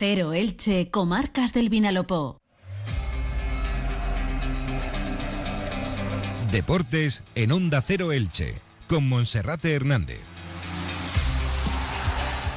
Cero Elche, Comarcas del Vinalopó. Deportes en Onda Cero Elche, con Monserrate Hernández.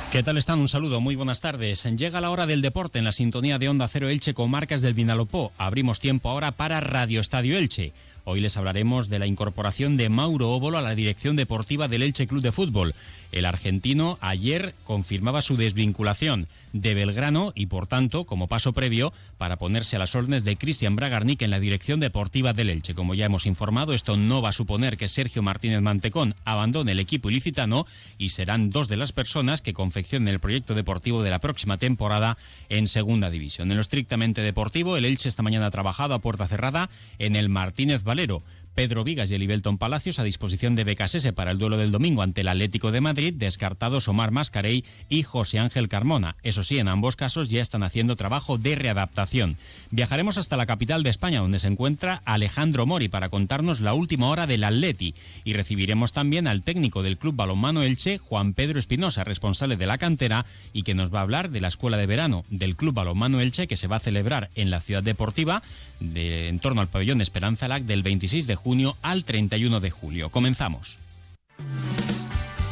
¿Qué tal están? Un saludo, muy buenas tardes. Llega la hora del deporte en la sintonía de Onda Cero Elche con marcas del Vinalopó. Abrimos tiempo ahora para Radio Estadio Elche. Hoy les hablaremos de la incorporación de Mauro Óbolo a la dirección deportiva del Elche Club de Fútbol. El argentino ayer confirmaba su desvinculación de Belgrano y, por tanto, como paso previo, para ponerse a las órdenes de Cristian Bragarnik en la dirección deportiva del Elche. Como ya hemos informado, esto no va a suponer que Sergio Martínez Mantecón abandone el equipo ilicitano y serán dos de las personas que confeccionen el proyecto deportivo de la próxima temporada en Segunda División. En lo estrictamente deportivo, el Elche esta mañana ha trabajado a puerta cerrada en el Martínez Valero. Pedro Vigas y Elibelton Palacios a disposición de Becasese para el duelo del domingo ante el Atlético de Madrid, descartados Omar Mascarey y José Ángel Carmona. Eso sí, en ambos casos ya están haciendo trabajo de readaptación. Viajaremos hasta la capital de España, donde se encuentra Alejandro Mori, para contarnos la última hora del Atleti. Y recibiremos también al técnico del Club Balonmano Elche, Juan Pedro Espinosa, responsable de la cantera, y que nos va a hablar de la escuela de verano del Club Balonmano Elche, que se va a celebrar en la ciudad deportiva, de, en torno al pabellón Esperanza Lac, del 26 de junio al 31 de julio. Comenzamos.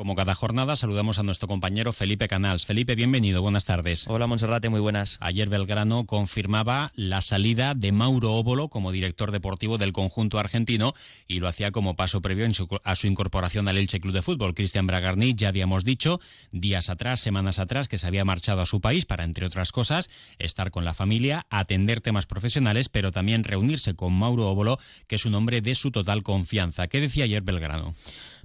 Como cada jornada, saludamos a nuestro compañero Felipe Canals. Felipe, bienvenido, buenas tardes. Hola, Monserrate, muy buenas. Ayer Belgrano confirmaba la salida de Mauro Óbolo como director deportivo del conjunto argentino y lo hacía como paso previo a su incorporación al Elche Club de Fútbol. Cristian Bragarni, ya habíamos dicho días atrás, semanas atrás, que se había marchado a su país para, entre otras cosas, estar con la familia, atender temas profesionales, pero también reunirse con Mauro Óbolo, que es un hombre de su total confianza. ¿Qué decía ayer Belgrano?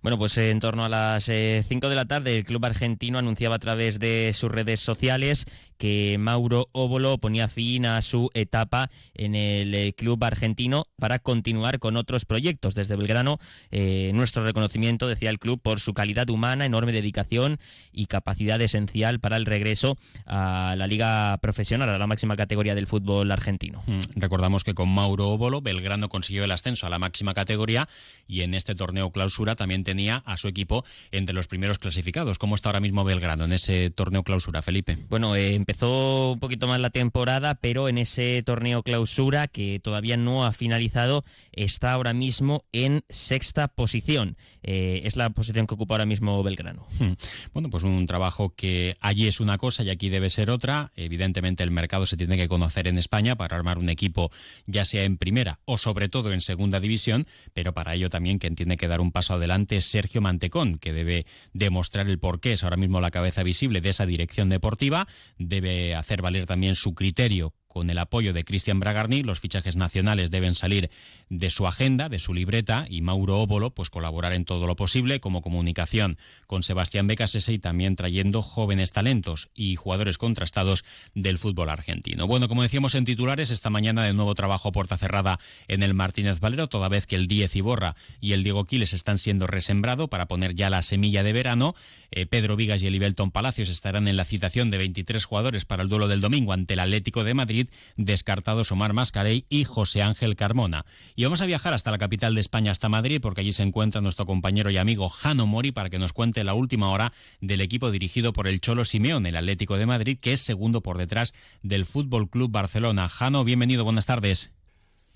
Bueno, pues en torno a las 5 eh, de la tarde el club argentino anunciaba a través de sus redes sociales que Mauro Óbolo ponía fin a su etapa en el eh, club argentino para continuar con otros proyectos. Desde Belgrano, eh, nuestro reconocimiento, decía el club, por su calidad humana, enorme dedicación y capacidad esencial para el regreso a la liga profesional, a la máxima categoría del fútbol argentino. Mm, recordamos que con Mauro Óbolo, Belgrano consiguió el ascenso a la máxima categoría y en este torneo clausura también tenía a su equipo entre los primeros clasificados. ¿Cómo está ahora mismo Belgrano en ese torneo clausura, Felipe? Bueno, eh, empezó un poquito más la temporada, pero en ese torneo clausura, que todavía no ha finalizado, está ahora mismo en sexta posición. Eh, es la posición que ocupa ahora mismo Belgrano. Hmm. Bueno, pues un trabajo que allí es una cosa y aquí debe ser otra. Evidentemente el mercado se tiene que conocer en España para armar un equipo ya sea en primera o sobre todo en segunda división, pero para ello también quien tiene que dar un paso adelante Sergio Mantecón, que debe demostrar el porqué es ahora mismo la cabeza visible de esa dirección deportiva, debe hacer valer también su criterio con el apoyo de Cristian Bragarni, los fichajes nacionales deben salir de su agenda, de su libreta, y Mauro Óbolo, pues colaborar en todo lo posible como comunicación con Sebastián Becasese y también trayendo jóvenes talentos y jugadores contrastados del fútbol argentino. Bueno, como decíamos en titulares, esta mañana de nuevo trabajo puerta cerrada en el Martínez Valero, toda vez que el 10 Iborra y el Diego Quiles están siendo resembrado para poner ya la semilla de verano. Eh, Pedro Vigas y Elibelton Palacios estarán en la citación de 23 jugadores para el duelo del domingo ante el Atlético de Madrid descartados Omar Mascarey y José Ángel Carmona. Y vamos a viajar hasta la capital de España, hasta Madrid, porque allí se encuentra nuestro compañero y amigo Jano Mori para que nos cuente la última hora del equipo dirigido por el Cholo Simeón, el Atlético de Madrid, que es segundo por detrás del Fútbol Club Barcelona. Jano, bienvenido, buenas tardes.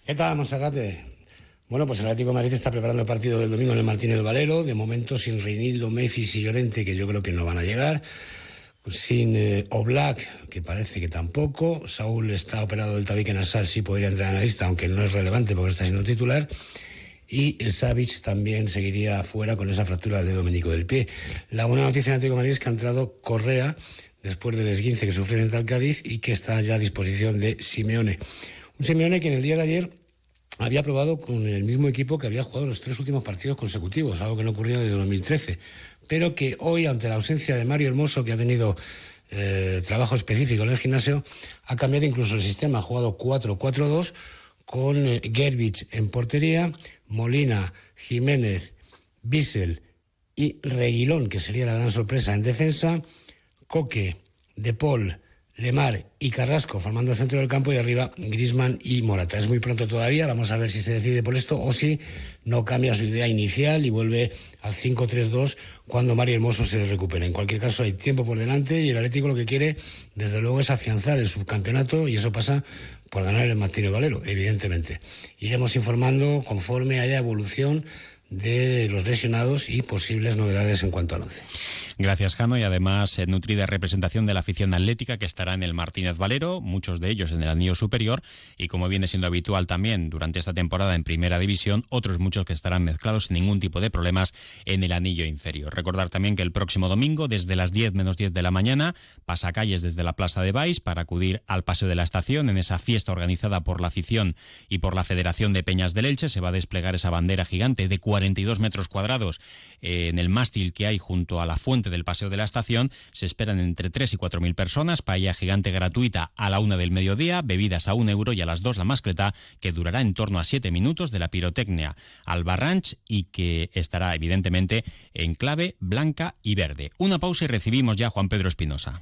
¿Qué tal, Monserrate? Bueno, pues el Atlético de Madrid está preparando el partido del domingo en el Martínez Valero, de momento sin Reinildo, Memphis y Llorente, que yo creo que no van a llegar sin eh, Oblak, que parece que tampoco. Saúl está operado del tabique nasal, sí podría entrar en la lista, aunque no es relevante porque está siendo titular. Y Savic también seguiría fuera con esa fractura de Domenico del pie. La buena noticia en Atlético Madrid es que ha entrado Correa después del esguince que sufrió en el Cádiz y que está ya a disposición de Simeone. Un Simeone que en el día de ayer había probado con el mismo equipo que había jugado los tres últimos partidos consecutivos, algo que no ocurrió desde 2013 pero que hoy, ante la ausencia de Mario Hermoso, que ha tenido eh, trabajo específico en el gimnasio, ha cambiado incluso el sistema, ha jugado 4-4-2 con eh, Gerbich en portería, Molina, Jiménez, Bissell y Reguilón, que sería la gran sorpresa en defensa, Coque, De Paul, Lemar y Carrasco formando el centro del campo y arriba Grisman y Morata. Es muy pronto todavía, vamos a ver si se decide por esto o si no cambia su idea inicial y vuelve al 5-3-2 cuando Mario Hermoso se recupere. En cualquier caso hay tiempo por delante y el Atlético lo que quiere desde luego es afianzar el subcampeonato y eso pasa por ganar el Martínez Valero, evidentemente. Iremos informando conforme haya evolución de los lesionados y posibles novedades en cuanto al once. Gracias, Jano, y además eh, nutrida representación de la afición atlética que estará en el Martínez Valero, muchos de ellos en el anillo superior, y como viene siendo habitual también durante esta temporada en Primera División, otros muchos que estarán mezclados sin ningún tipo de problemas en el anillo inferior. Recordar también que el próximo domingo, desde las 10 menos 10 de la mañana, pasa calles desde la Plaza de Baix para acudir al Paseo de la Estación en esa fiesta organizada por la afición y por la Federación de Peñas del Elche. Se va a desplegar esa bandera gigante de 42 metros cuadrados eh, en el mástil que hay junto a la fuente del Paseo de la Estación se esperan entre 3 y 4 mil personas, paella gigante gratuita a la una del mediodía, bebidas a un euro y a las dos la mascleta, que durará en torno a 7 minutos de la pirotecnia al Barranch y que estará evidentemente en clave blanca y verde. Una pausa y recibimos ya a Juan Pedro Espinosa.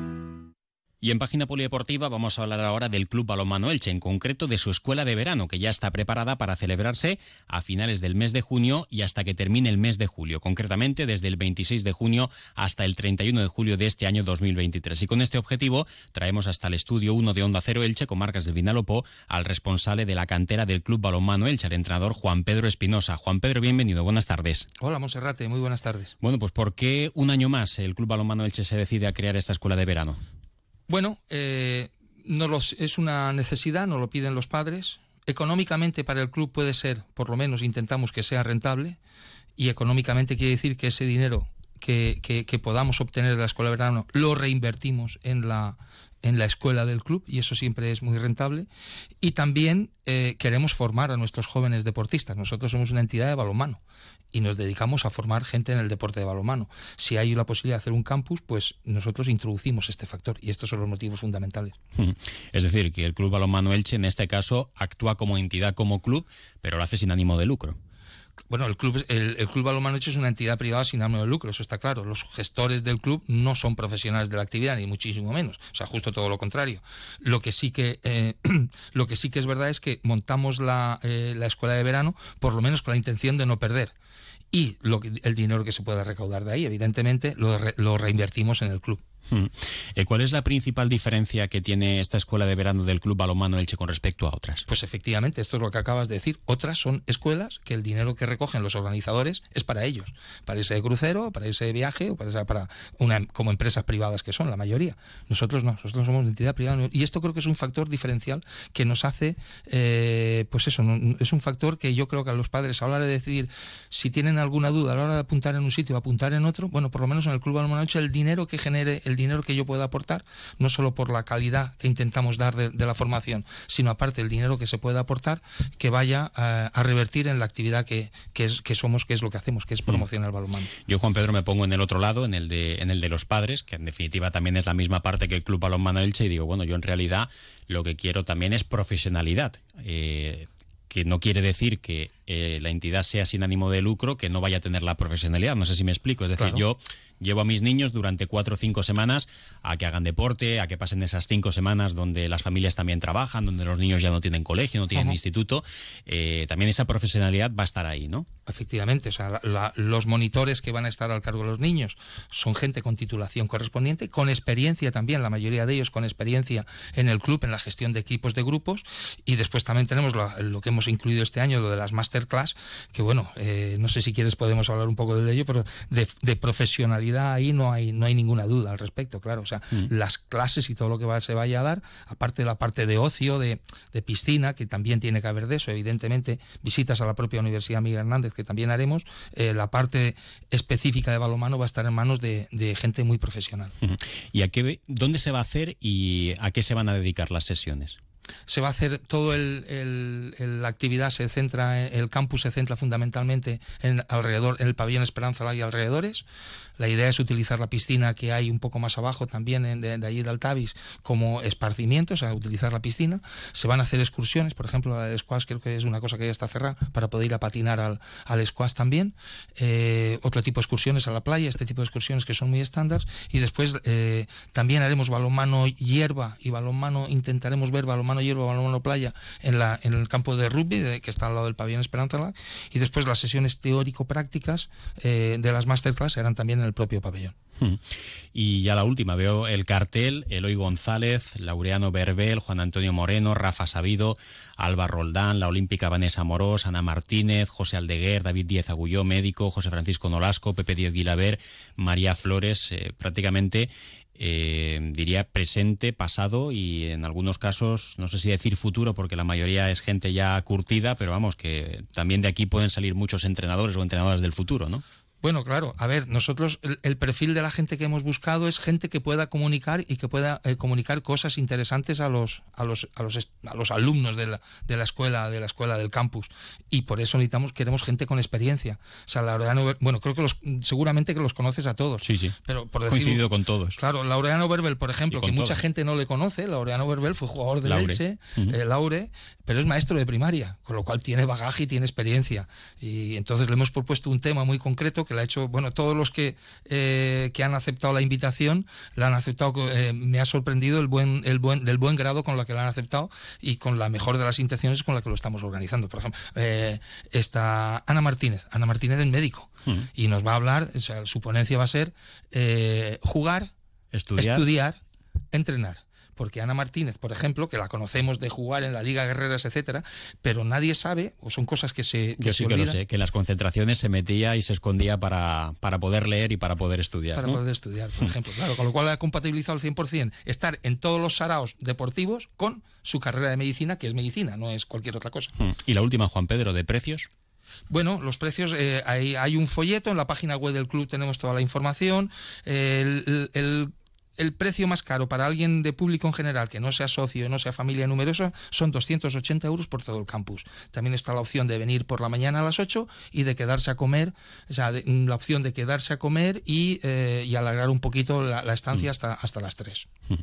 Y en página polideportiva vamos a hablar ahora del Club Balonmano Elche, en concreto de su escuela de verano, que ya está preparada para celebrarse a finales del mes de junio y hasta que termine el mes de julio, concretamente desde el 26 de junio hasta el 31 de julio de este año 2023. Y con este objetivo traemos hasta el estudio 1 de Onda Cero Elche, con marcas de Vinalopó, al responsable de la cantera del Club Balonmano Elche, el entrenador Juan Pedro Espinosa. Juan Pedro, bienvenido, buenas tardes. Hola, Monserrate, muy buenas tardes. Bueno, pues ¿por qué un año más el Club Balonmano Elche se decide a crear esta escuela de verano? Bueno, eh, no los, es una necesidad, nos lo piden los padres. Económicamente para el club puede ser, por lo menos intentamos que sea rentable, y económicamente quiere decir que ese dinero que, que, que podamos obtener de la escuela de verano lo reinvertimos en la, en la escuela del club y eso siempre es muy rentable. Y también eh, queremos formar a nuestros jóvenes deportistas. Nosotros somos una entidad de balonmano y nos dedicamos a formar gente en el deporte de balonmano. Si hay la posibilidad de hacer un campus, pues nosotros introducimos este factor y estos son los motivos fundamentales. Es decir, que el Club Balonmano Elche en este caso actúa como entidad, como club, pero lo hace sin ánimo de lucro bueno, el club, el, el Club Balonmano Elche es una entidad privada sin ánimo de lucro, eso está claro. Los gestores del club no son profesionales de la actividad, ni muchísimo menos. O sea, justo todo lo contrario. Lo que sí que, eh, lo que, sí que es verdad es que montamos la, eh, la escuela de verano, por lo menos con la intención de no perder y lo, el dinero que se pueda recaudar de ahí, evidentemente, lo, re, lo reinvertimos en el club. Hmm. Eh, ¿Cuál es la principal diferencia que tiene esta escuela de verano del Club Balonmano Elche con respecto a otras? Pues efectivamente, esto es lo que acabas de decir. Otras son escuelas que el dinero que recogen los organizadores es para ellos, para ese crucero, para ese viaje o para, una como empresas privadas que son la mayoría. Nosotros no, nosotros somos una entidad privada y esto creo que es un factor diferencial que nos hace, eh, pues eso, es un factor que yo creo que a los padres a la hora de decidir si tienen alguna duda a la hora de apuntar en un sitio o apuntar en otro, bueno, por lo menos en el Club Balonmano Elche el dinero que genere el dinero que yo pueda aportar, no solo por la calidad que intentamos dar de, la formación, sino aparte el dinero que se pueda aportar, que vaya a, revertir en la actividad que, que somos, que es lo que hacemos, que es promocionar el balonmano. Yo, Juan Pedro, me pongo en el otro lado, en el, de, en el de los padres, que en definitiva también es la misma parte que el Club Balonmano Elche, y digo, bueno, yo en realidad lo que quiero también es profesionalidad. Eh, que no quiere decir que la entidad sea sin ánimo de lucro, que no vaya a tener la profesionalidad. No sé si me explico. Es decir, claro. yo llevo a mis niños durante cuatro o cinco semanas a que hagan deporte, a que pasen esas cinco semanas donde las familias también trabajan, donde los niños ya no tienen colegio, no tienen instituto. Eh, también esa profesionalidad va a estar ahí, ¿no? efectivamente, o sea, los monitores que van a estar al cargo de los niños son gente con titulación correspondiente, con experiencia también, la mayoría de ellos con experiencia en el club, en la gestión de equipos de grupos, y después también tenemos lo, que hemos incluido este año, lo de las masterclass, que bueno, eh, no sé si quieres podemos hablar un poco de ello, pero de, profesionalidad ahí no hay, no hay ninguna duda al respecto, claro, o sea, mm. las clases y todo lo que va, se vaya a dar, aparte de la parte de ocio, de, de piscina, que también tiene que haber de eso, evidentemente, visitas a la propia Universidad Miguel Hernández, que también haremos, eh, la parte específica de balonmano va a estar en manos de, gente muy profesional. ¿Y a qué, dónde se va a hacer y a qué se van a dedicar las sesiones? Se va a hacer todo el, la actividad se centra el campus se centra fundamentalmente en alrededor en el pabellón Esperanza y alrededores la idea es utilizar la piscina que hay un poco más abajo también de, de allí de Altavis como esparcimiento, o sea, utilizar la piscina. Se van a hacer excursiones, por ejemplo, la del squash creo que es una cosa que ya está cerrada para poder ir a patinar al, al squash también. Eh, otro tipo de excursiones a la playa, este tipo de excursiones que son muy estándar. Y después eh, también haremos balonmano hierba y balonmano, intentaremos ver balonmano hierba, balonmano playa en, la, en el campo de rugby que está al lado del pabellón Esperanza. Y después las sesiones teórico-prácticas eh, de las masterclass serán también en el propio pabellón. Hmm. Y ya la última, veo el cartel, Eloy González, Laureano Berbel, Juan Antonio Moreno, Rafa Sabido, Alba Roldán, la olímpica Vanessa Morós, Ana Martínez, José Aldeguer, David Díez Agulló, médico, José Francisco Nolasco, Pepe Díez Guilaber, María Flores, eh, prácticamente eh, diría presente, pasado y en algunos casos, no sé si decir futuro, porque la mayoría es gente ya curtida, pero vamos, que también de aquí pueden salir muchos entrenadores o entrenadoras del futuro, ¿no? Bueno, claro, a ver, nosotros el, perfil de la gente que hemos buscado es gente que pueda comunicar y que pueda eh, comunicar cosas interesantes a los a los a los, a los alumnos de la, de la escuela de la escuela del campus y por eso necesitamos queremos gente con experiencia. O sea, Laureano, bueno, creo que los seguramente que los conoces a todos. Sí, sí. Pero por decir, coincidido con todos. Claro, Laureano Verbel, por ejemplo, que mucha gente no le conoce, Laureano Verbel fue jugador de Leche, eh, Laure, pero es maestro de primaria, con lo cual tiene bagaje y tiene experiencia. Y entonces le hemos propuesto un tema muy concreto que le ha hecho, bueno, todos los que, eh, que han aceptado la invitación, la han aceptado, eh, me ha sorprendido el buen, el buen, del buen grado con la que la han aceptado y con la mejor de las intenciones con la que lo estamos organizando. Por ejemplo, eh, está Ana Martínez, Ana Martínez es médico y nos va a hablar, o sea, su ponencia va a ser jugar, estudiar, entrenar porque Ana Martínez, por ejemplo, que la conocemos de jugar en la Liga Guerreras, etcétera, pero nadie sabe, o son cosas que se. Que Yo sí que lo sé, que en las concentraciones se metía y se escondía para, para poder leer y para poder estudiar. Para poder estudiar, por ejemplo, claro, con lo cual ha compatibilizado al 100% estar en todos los saraos deportivos con su carrera de medicina, que es medicina, no es cualquier otra cosa. Hmm. Y la última, Juan Pedro, de precios. Bueno, los precios, eh, hay, hay, un folleto, en la página web del club tenemos toda la información. el, el, el precio más caro para alguien de público en general que no sea socio, no sea familia numerosa, son 280 euros por todo el campus. También está la opción de venir por la mañana a las 8 y de quedarse a comer, o sea, mm, la opción de quedarse a comer y, eh, y alargar un poquito la, estancia mm. hasta, hasta las 3. Mm.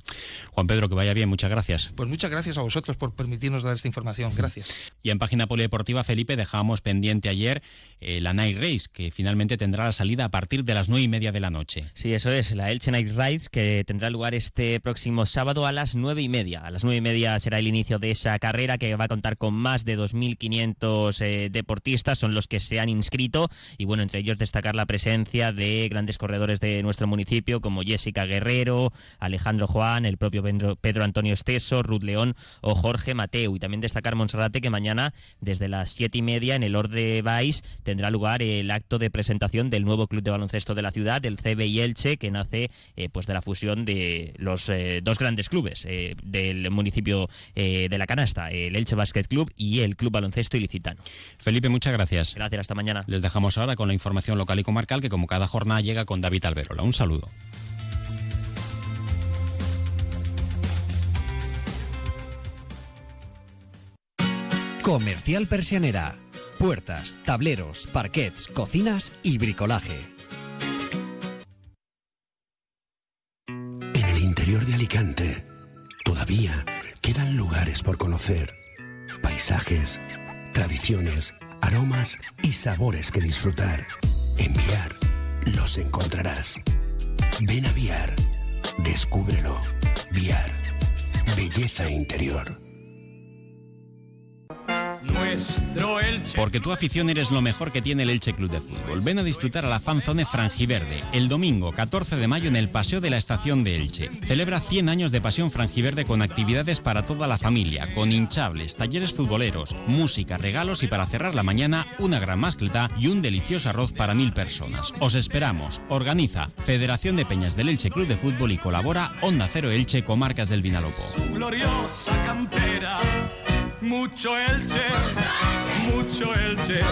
Juan Pedro, que vaya bien, muchas gracias. Pues muchas gracias a vosotros por permitirnos dar esta información. Gracias. Y en página polideportiva, Felipe, dejábamos pendiente ayer eh, la Night Race, que finalmente tendrá la salida a partir de las 9 y media de la noche. Sí, eso es, la Elche Night Race, que tendrá lugar este próximo sábado a las nueve y media. A las nueve y media será el inicio de esa carrera que va a contar con más de 2.500 eh, deportistas, son los que se han inscrito y bueno, entre ellos destacar la presencia de grandes corredores de nuestro municipio como Jessica Guerrero, Alejandro Juan, el propio Pedro, Antonio Esteso, Ruth León o Jorge Mateu y también destacar Monserrate que mañana desde las siete y media en el Orde Vais tendrá lugar el acto de presentación del nuevo club de baloncesto de la ciudad, el CBI Elche, que nace eh, pues de la fusión de los eh, dos grandes clubes eh, del municipio eh, de la canasta, el Elche Basket Club y el Club Baloncesto Ilicitano. Felipe, muchas gracias. Gracias, hasta mañana. Les dejamos ahora con la información local y comarcal que como cada jornada llega con David Alberola. Un saludo. Comercial Persianera. Puertas, tableros, parquets, cocinas y bricolaje de Alicante todavía quedan lugares por conocer, paisajes, tradiciones, aromas y sabores que disfrutar. En Viar los encontrarás. Ven a Viar, descúbrelo. Viar, belleza interior nuestro Elche. Porque tu afición eres lo mejor que tiene el Elche Club de Fútbol. Ven a disfrutar a la fanzone Frangiverde el domingo 14 de mayo en el Paseo de la Estación de Elche. Celebra 100 años de pasión Frangiverde con actividades para toda la familia, con hinchables, talleres futboleros, música, regalos y para cerrar la mañana una gran mascleta y un delicioso arroz para mil personas. Os esperamos. Organiza Federación de Peñas del Elche Club de Fútbol y colabora Onda Cero Elche Comarcas del Vinalopó. Gloriosa cantera. Mucho Elche, mucho Elche.